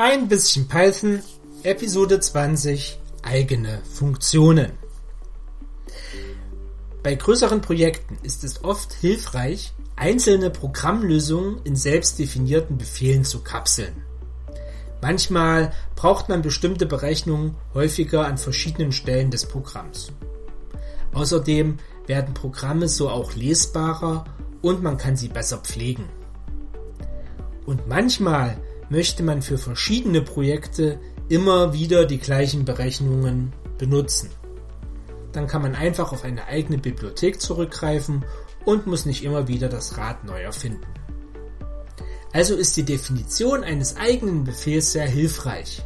Ein bisschen Python, Episode 20, eigene Funktionen. Bei größeren Projekten ist es oft hilfreich, einzelne Programmlösungen in selbst definierten Befehlen zu kapseln. Manchmal braucht man bestimmte Berechnungen häufiger an verschiedenen Stellen des Programms. Außerdem werden Programme so auch lesbarer und man kann sie besser pflegen. Und manchmal möchte man für verschiedene Projekte immer wieder die gleichen Berechnungen benutzen. Dann kann man einfach auf eine eigene Bibliothek zurückgreifen und muss nicht immer wieder das Rad neu erfinden. Also ist die Definition eines eigenen Befehls sehr hilfreich.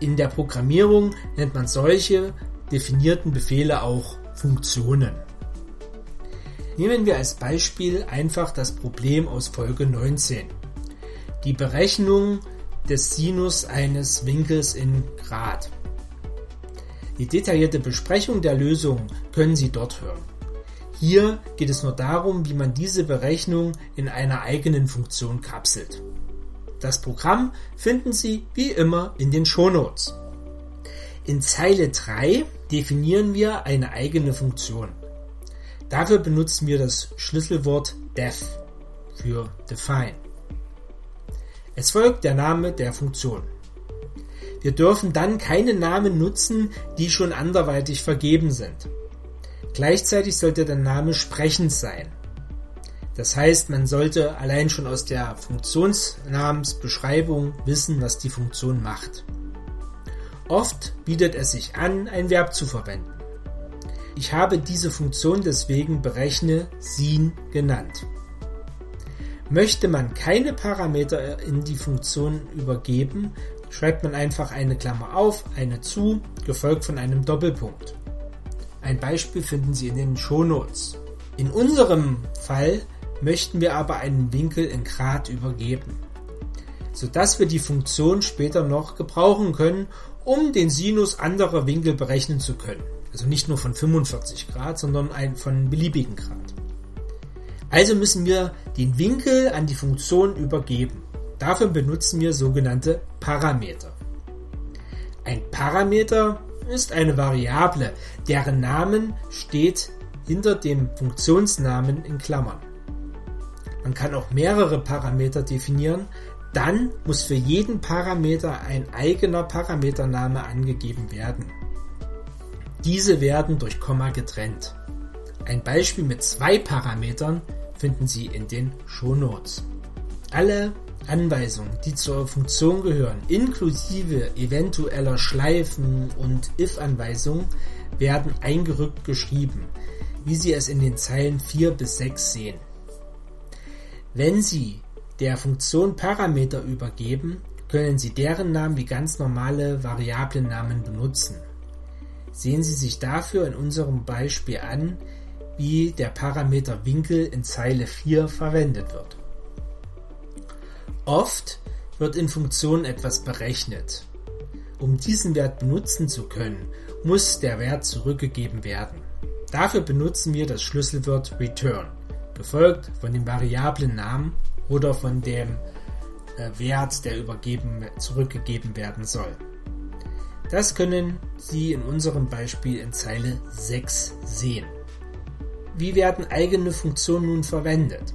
In der Programmierung nennt man solche definierten Befehle auch Funktionen. Nehmen wir als Beispiel einfach das Problem aus Folge 19 die Berechnung des Sinus eines Winkels in Grad. Die detaillierte Besprechung der Lösung können Sie dort hören. Hier geht es nur darum, wie man diese Berechnung in einer eigenen Funktion kapselt. Das Programm finden Sie wie immer in den Shownotes. In Zeile 3 definieren wir eine eigene Funktion. Dafür benutzen wir das Schlüsselwort def für define. Es folgt der Name der Funktion. Wir dürfen dann keine Namen nutzen, die schon anderweitig vergeben sind. Gleichzeitig sollte der Name sprechend sein. Das heißt, man sollte allein schon aus der Funktionsnamensbeschreibung wissen, was die Funktion macht. Oft bietet es sich an, ein Verb zu verwenden. Ich habe diese Funktion deswegen berechne sin genannt. Möchte man keine Parameter in die Funktion übergeben, schreibt man einfach eine Klammer auf, eine zu, gefolgt von einem Doppelpunkt. Ein Beispiel finden Sie in den Shownotes. In unserem Fall möchten wir aber einen Winkel in Grad übergeben, sodass wir die Funktion später noch gebrauchen können, um den Sinus anderer Winkel berechnen zu können. Also nicht nur von 45 Grad, sondern von beliebigen Grad. Also müssen wir den Winkel an die Funktion übergeben. Dafür benutzen wir sogenannte Parameter. Ein Parameter ist eine Variable, deren Namen steht hinter dem Funktionsnamen in Klammern. Man kann auch mehrere Parameter definieren, dann muss für jeden Parameter ein eigener Parametername angegeben werden. Diese werden durch Komma getrennt. Ein Beispiel mit zwei Parametern finden Sie in den Shownotes. Alle Anweisungen, die zur Funktion gehören, inklusive eventueller Schleifen und if-Anweisungen, werden eingerückt geschrieben, wie Sie es in den Zeilen 4 bis 6 sehen. Wenn Sie der Funktion Parameter übergeben, können Sie deren Namen wie ganz normale Variablennamen benutzen. Sehen Sie sich dafür in unserem Beispiel an, wie der Parameter Winkel in Zeile 4 verwendet wird. Oft wird in Funktionen etwas berechnet. Um diesen Wert benutzen zu können, muss der Wert zurückgegeben werden. Dafür benutzen wir das Schlüsselwort return, gefolgt von dem Variablennamen oder von dem äh, Wert, der übergeben, zurückgegeben werden soll. Das können Sie in unserem Beispiel in Zeile 6 sehen. Wie werden eigene Funktionen nun verwendet?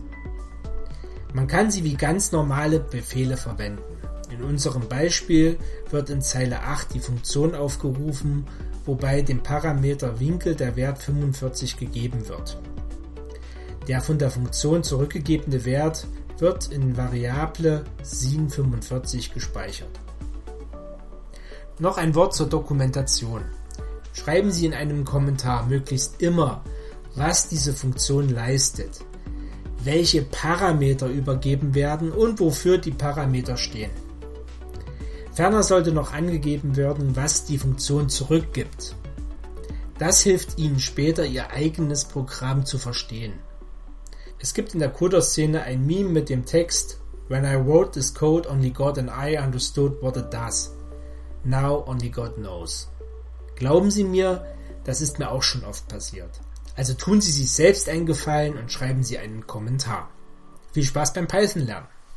Man kann sie wie ganz normale Befehle verwenden. In unserem Beispiel wird in Zeile 8 die Funktion aufgerufen, wobei dem Parameter Winkel der Wert 45 gegeben wird. Der von der Funktion zurückgegebene Wert wird in Variable sin45 gespeichert. Noch ein Wort zur Dokumentation. Schreiben Sie in einem Kommentar möglichst immer, was diese Funktion leistet, welche Parameter übergeben werden und wofür die Parameter stehen. Ferner sollte noch angegeben werden, was die Funktion zurückgibt. Das hilft Ihnen später, Ihr eigenes Programm zu verstehen. Es gibt in der Coder-Szene ein Meme mit dem Text When I wrote this code, only God and I understood what it does. Now only God knows. Glauben Sie mir, das ist mir auch schon oft passiert. Also tun Sie sich selbst einen Gefallen und schreiben Sie einen Kommentar. Viel Spaß beim Python lernen!